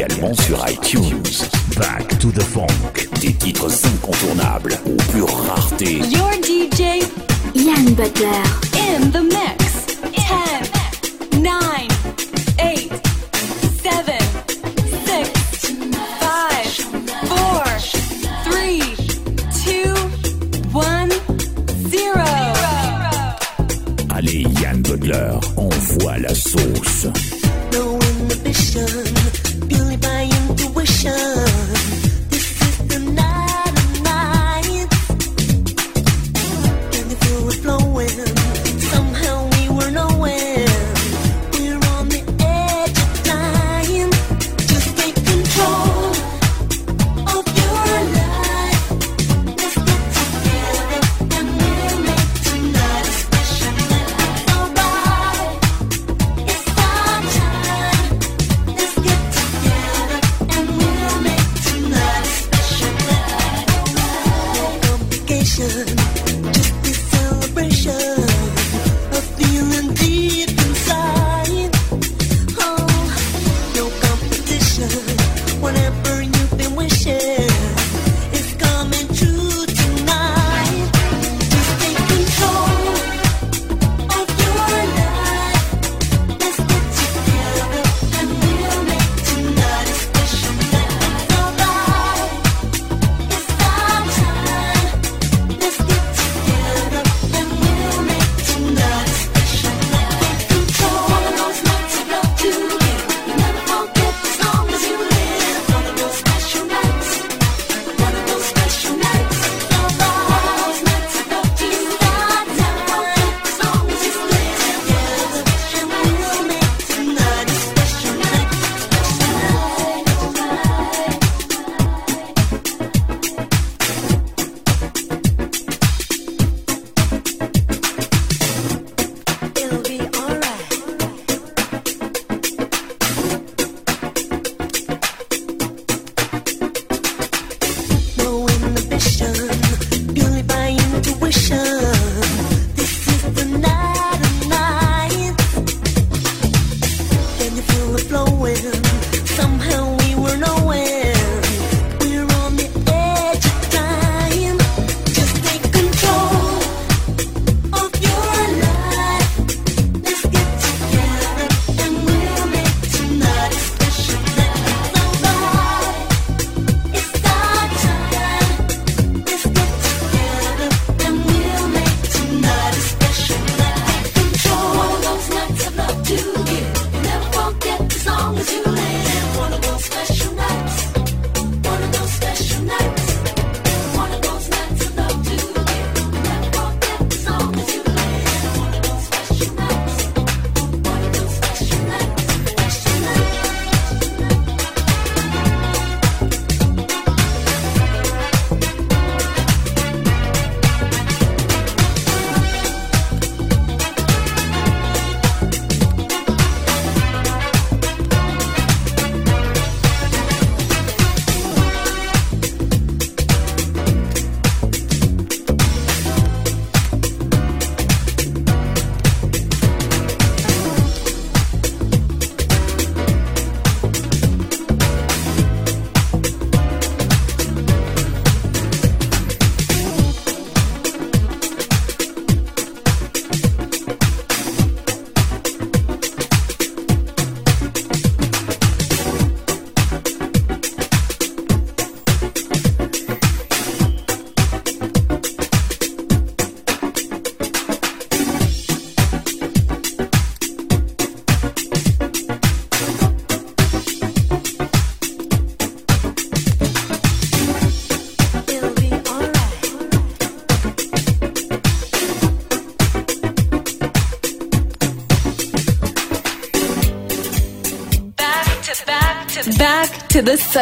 également sur iTunes. Back to the Funk. Des titres incontournables aux pure rareté. Your DJ, Yann Butler. In the mix.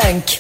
Funk.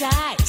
Paradise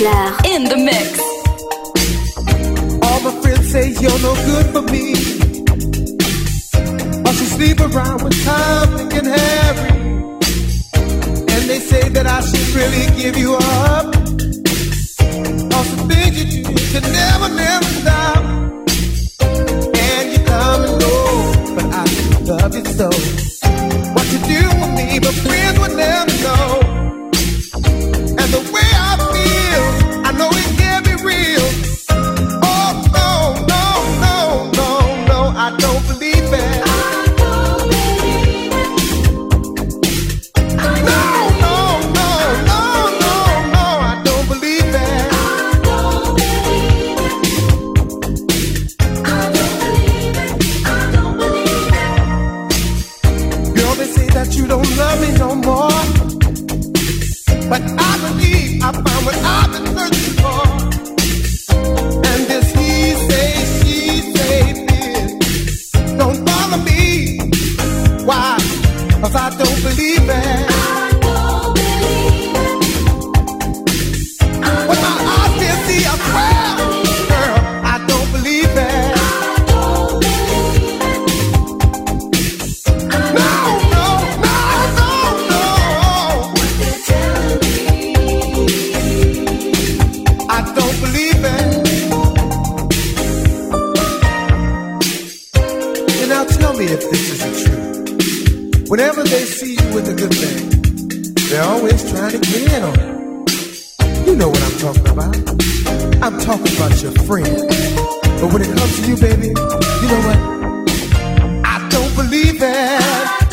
Sinclair in the mix. All my friends say you're no good for me. I should sleep around with Tom, Dick, and Harry. And they say that I should really give you up. they see you with a good thing, they're always trying to get in on it. You know what I'm talking about. I'm talking about your friend. But when it comes to you, baby, you know what? I don't believe it.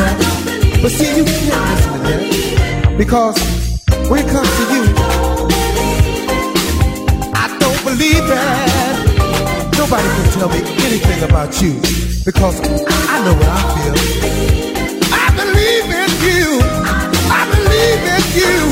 that. But see, you can't listen to that. Because when it comes to you, I don't believe that. Nobody can tell me anything about you. Because I know what I feel. I believe in you. I believe in you.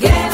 together.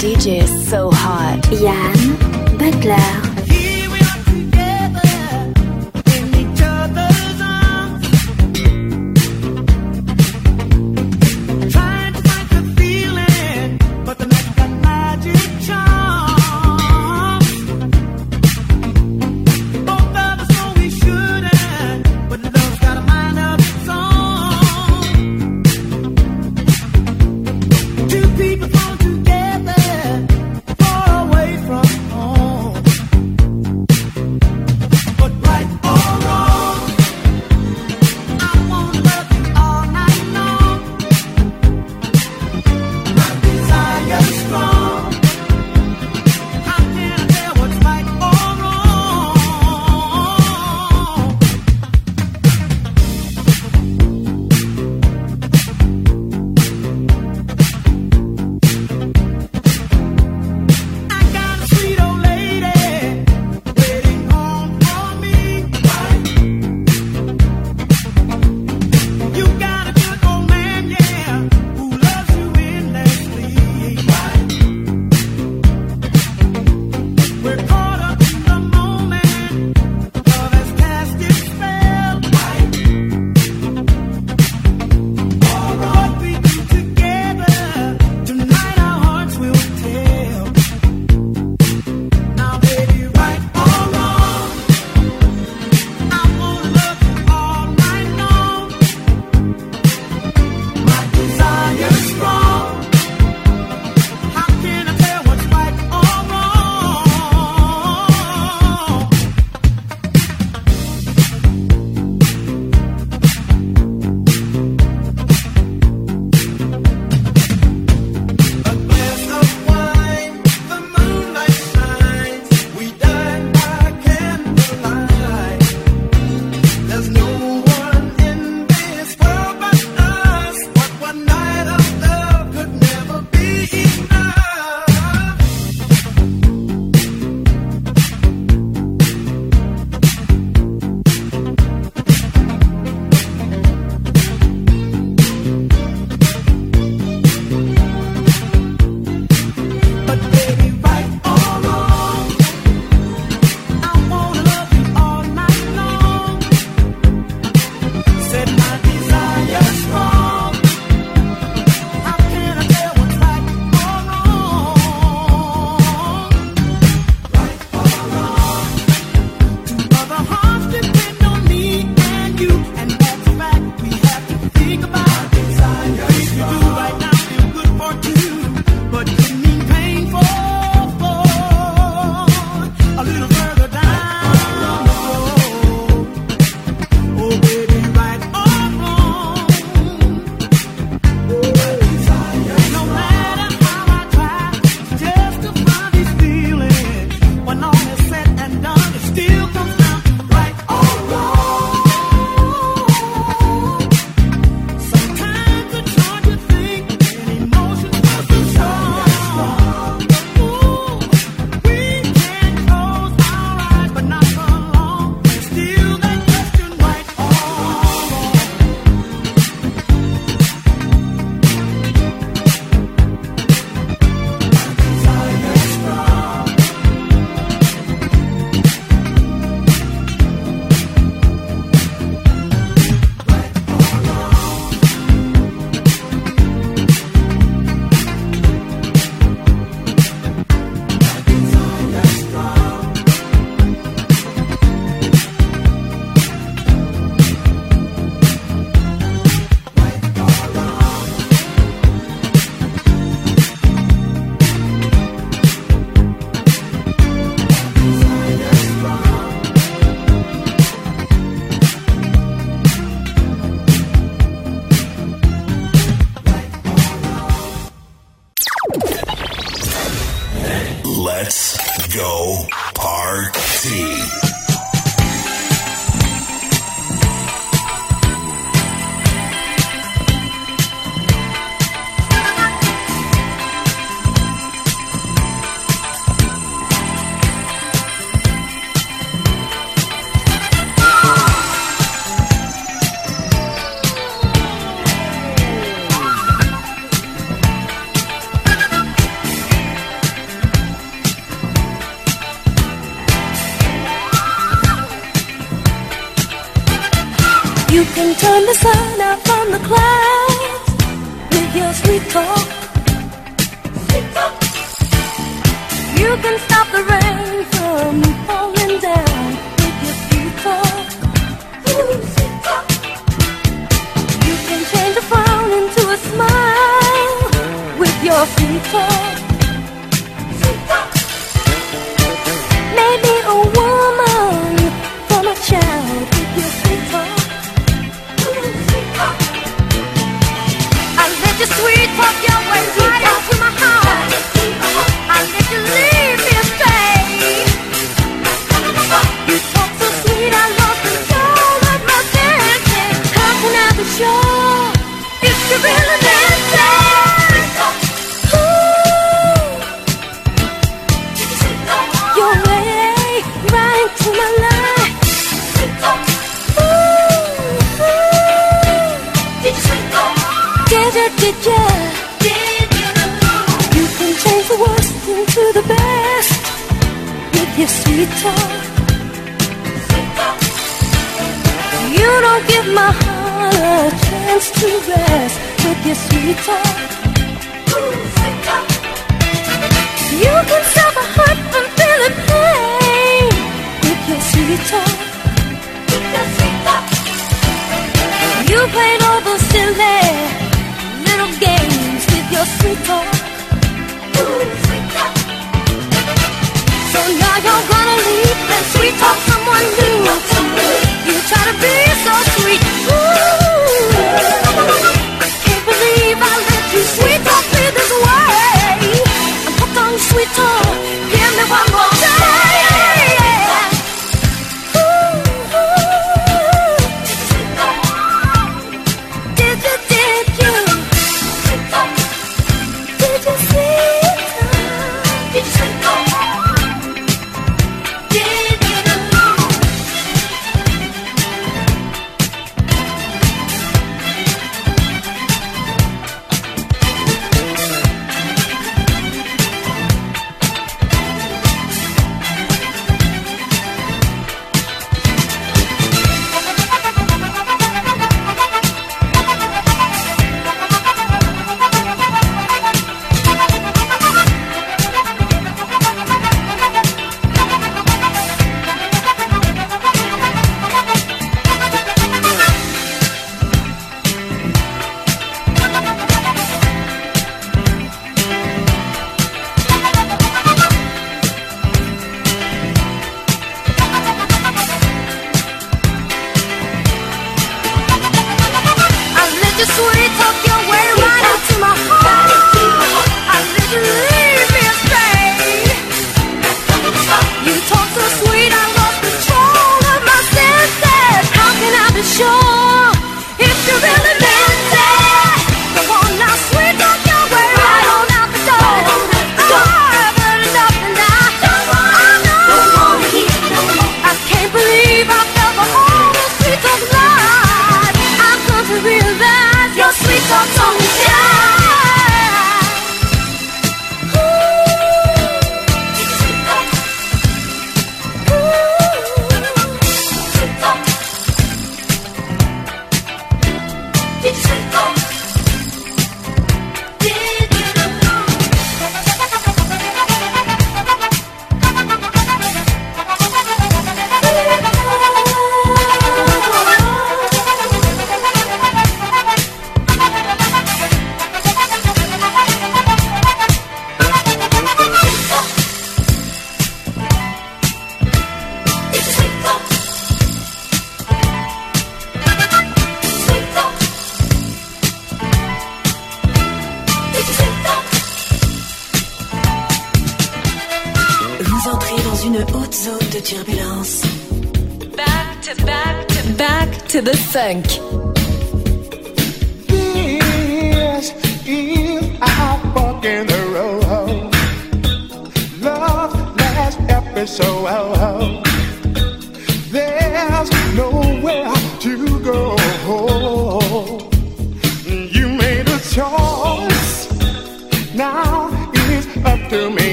Two people fall together, far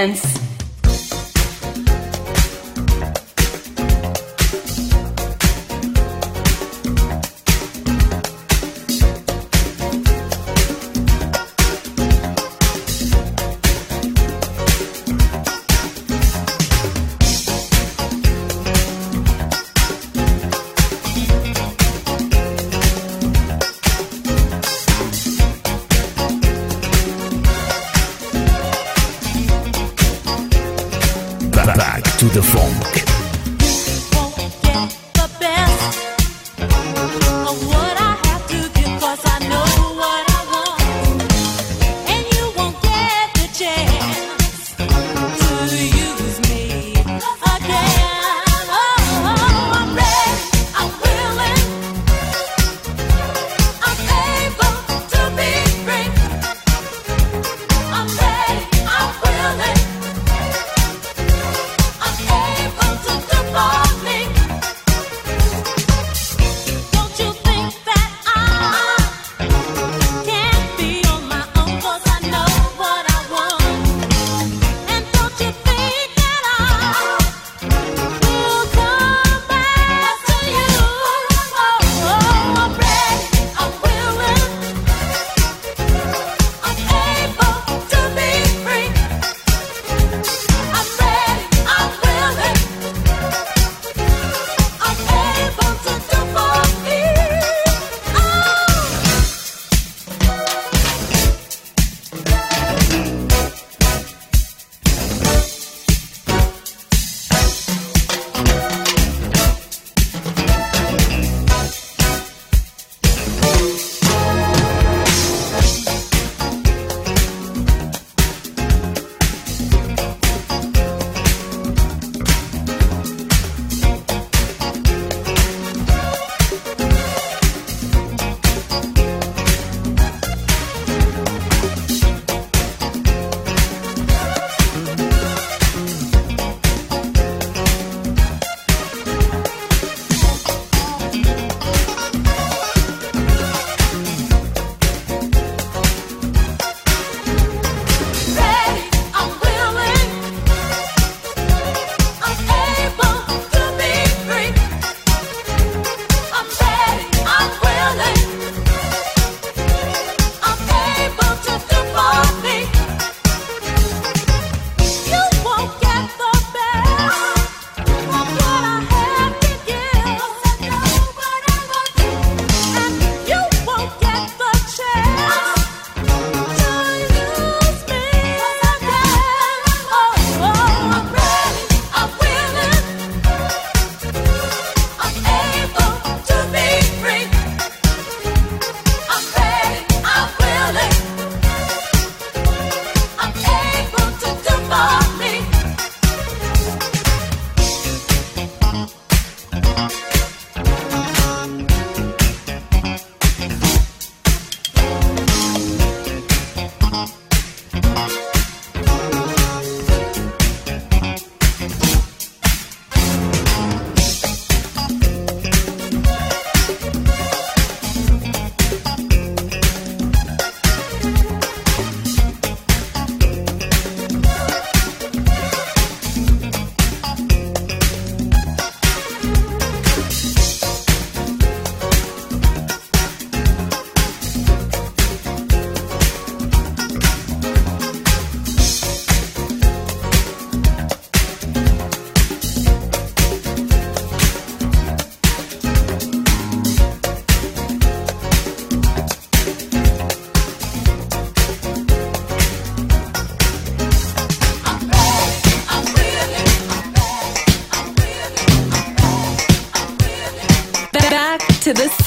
dance.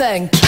To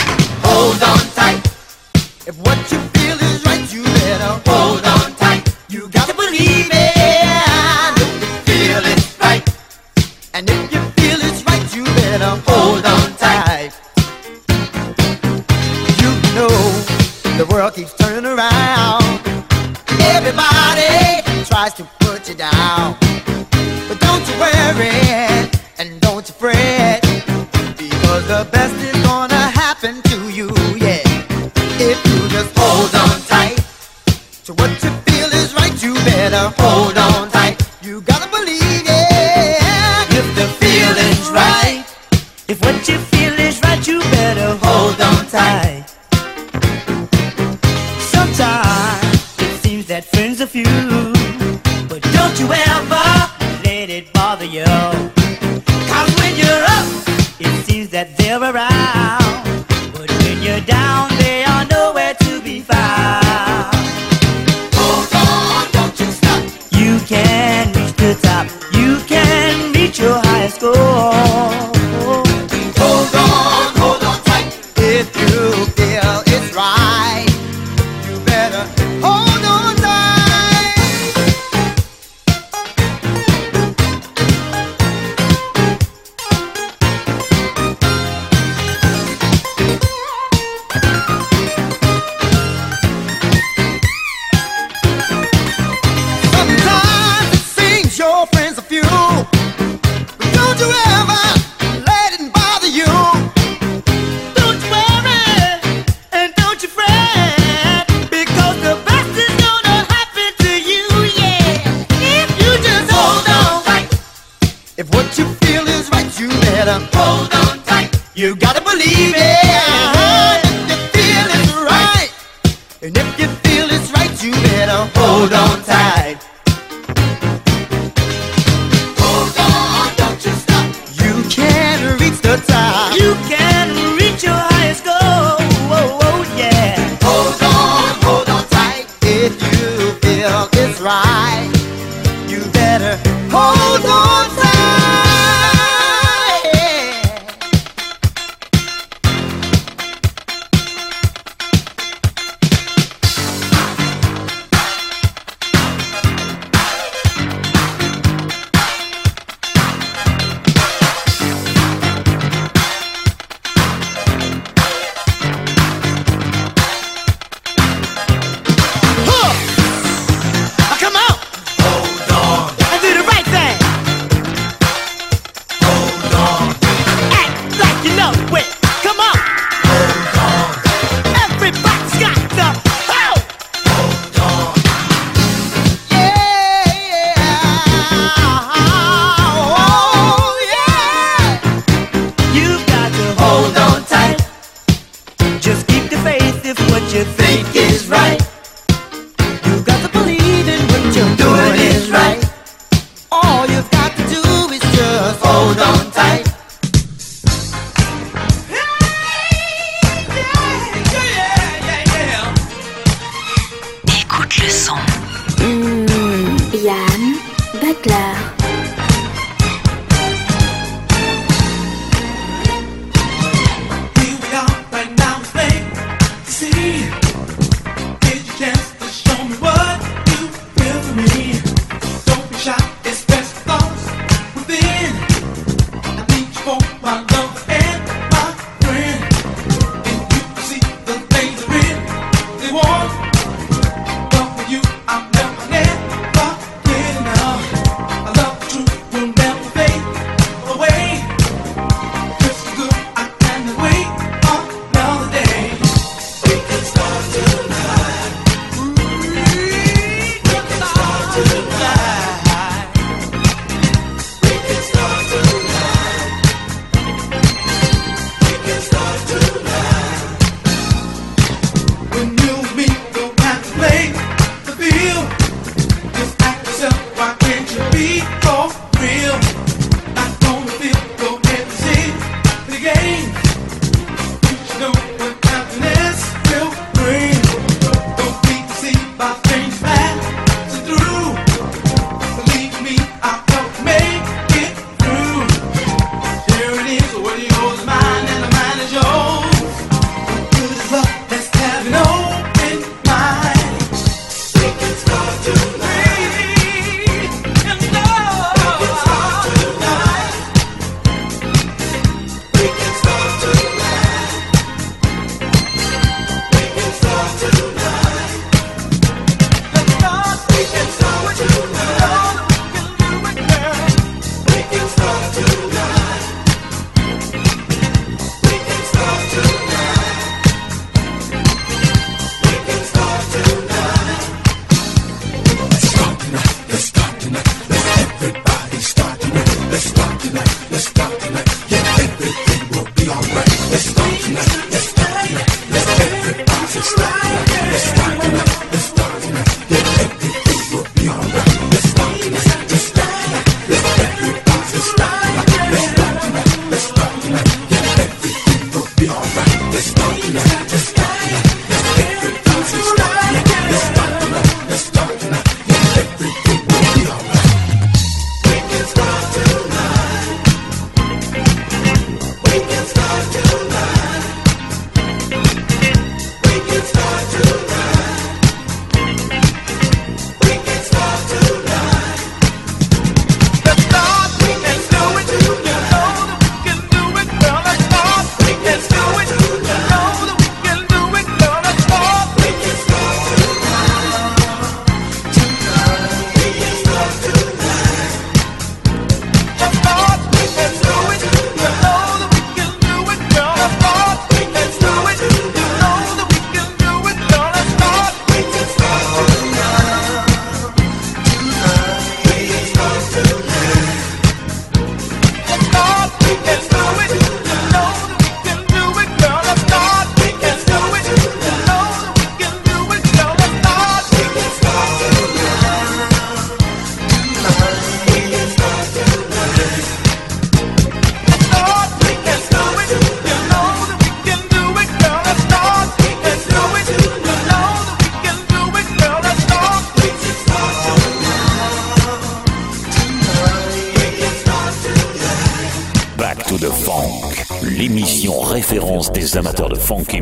you for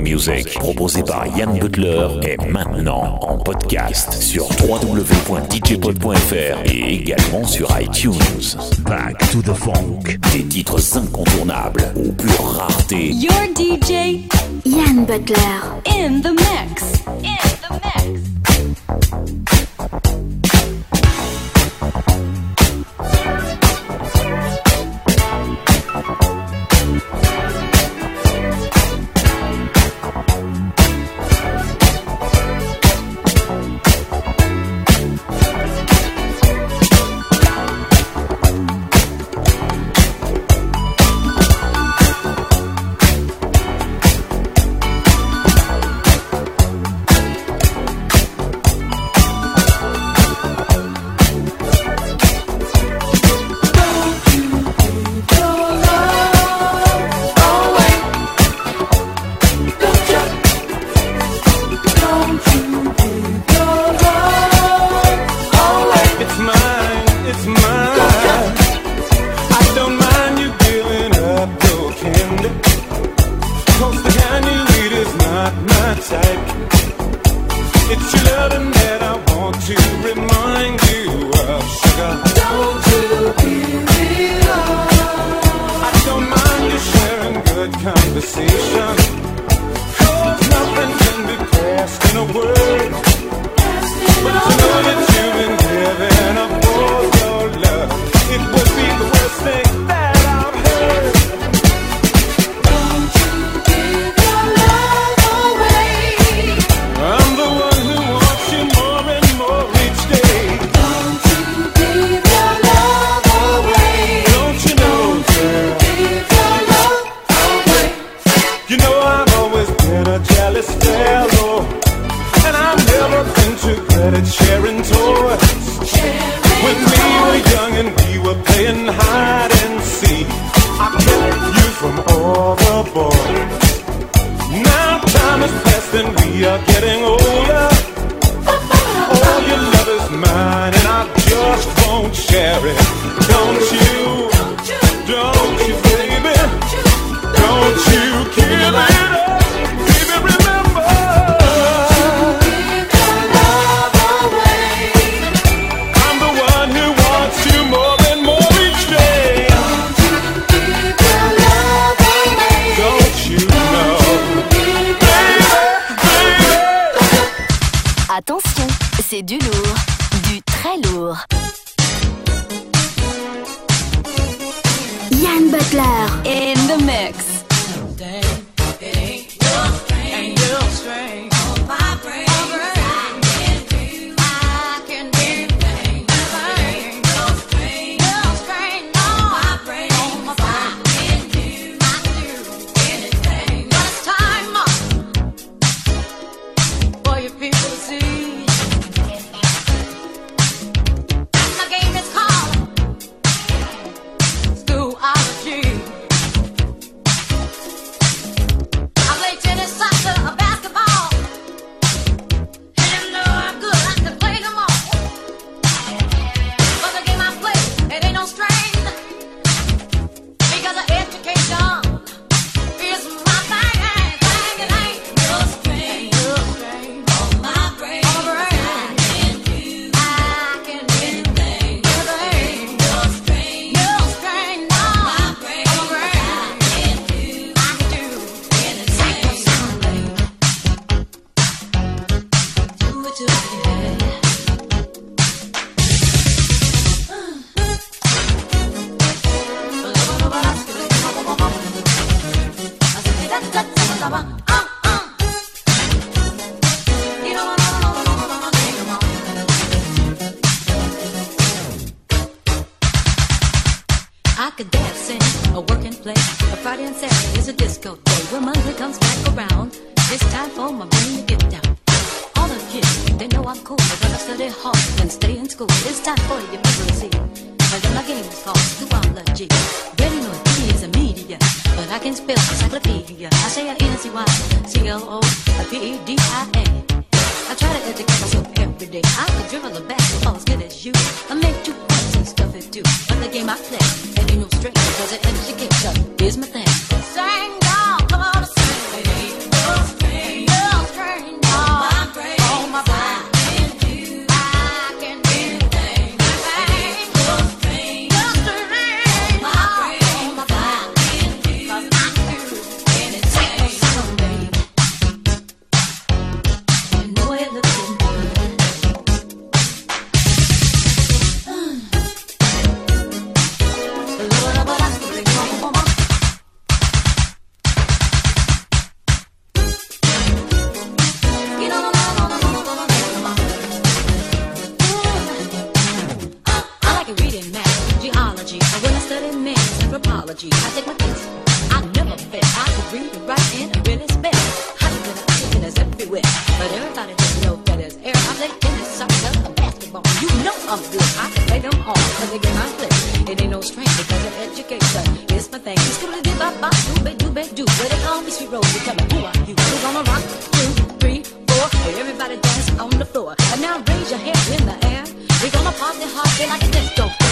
Music, proposé par Yann Butler, est maintenant en podcast sur www.djpod.fr et également sur iTunes. Back to the Funk. Des titres incontournables aux pure rareté. Your DJ, Yann Butler, in the mix. Hallelujah school. It's time for your misery. But my game is called zoology. Really know he is a media, but I can spell encyclopedia. I say I N C Y C L O P E D rocking like a disco.